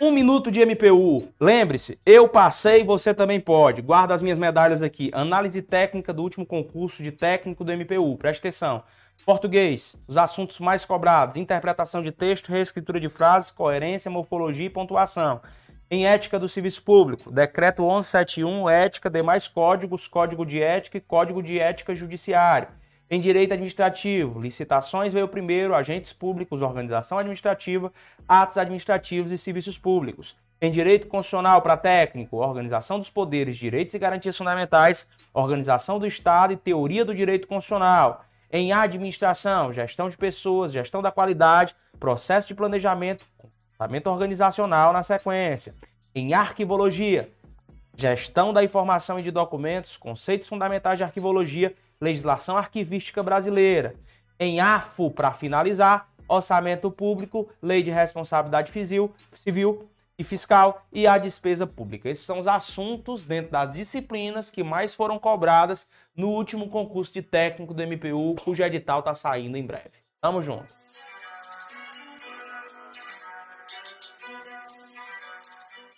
Um minuto de MPU. Lembre-se, eu passei, você também pode. Guarda as minhas medalhas aqui. Análise técnica do último concurso de técnico do MPU. Preste atenção. Português, os assuntos mais cobrados: interpretação de texto, reescritura de frases, coerência, morfologia e pontuação. Em ética do serviço público, decreto 1171, ética, demais códigos, código de ética e código de ética judiciário. Em direito administrativo, licitações veio primeiro, agentes públicos, organização administrativa, atos administrativos e serviços públicos. Em direito constitucional para técnico, organização dos poderes, direitos e garantias fundamentais, organização do Estado e teoria do direito constitucional. Em administração, gestão de pessoas, gestão da qualidade, processo de planejamento, comportamento organizacional na sequência. Em arquivologia, gestão da informação e de documentos, conceitos fundamentais de arquivologia legislação arquivística brasileira. Em AFO, para finalizar, orçamento público, lei de responsabilidade civil e fiscal e a despesa pública. Esses são os assuntos dentro das disciplinas que mais foram cobradas no último concurso de técnico do MPU, cujo edital está saindo em breve. Tamo junto!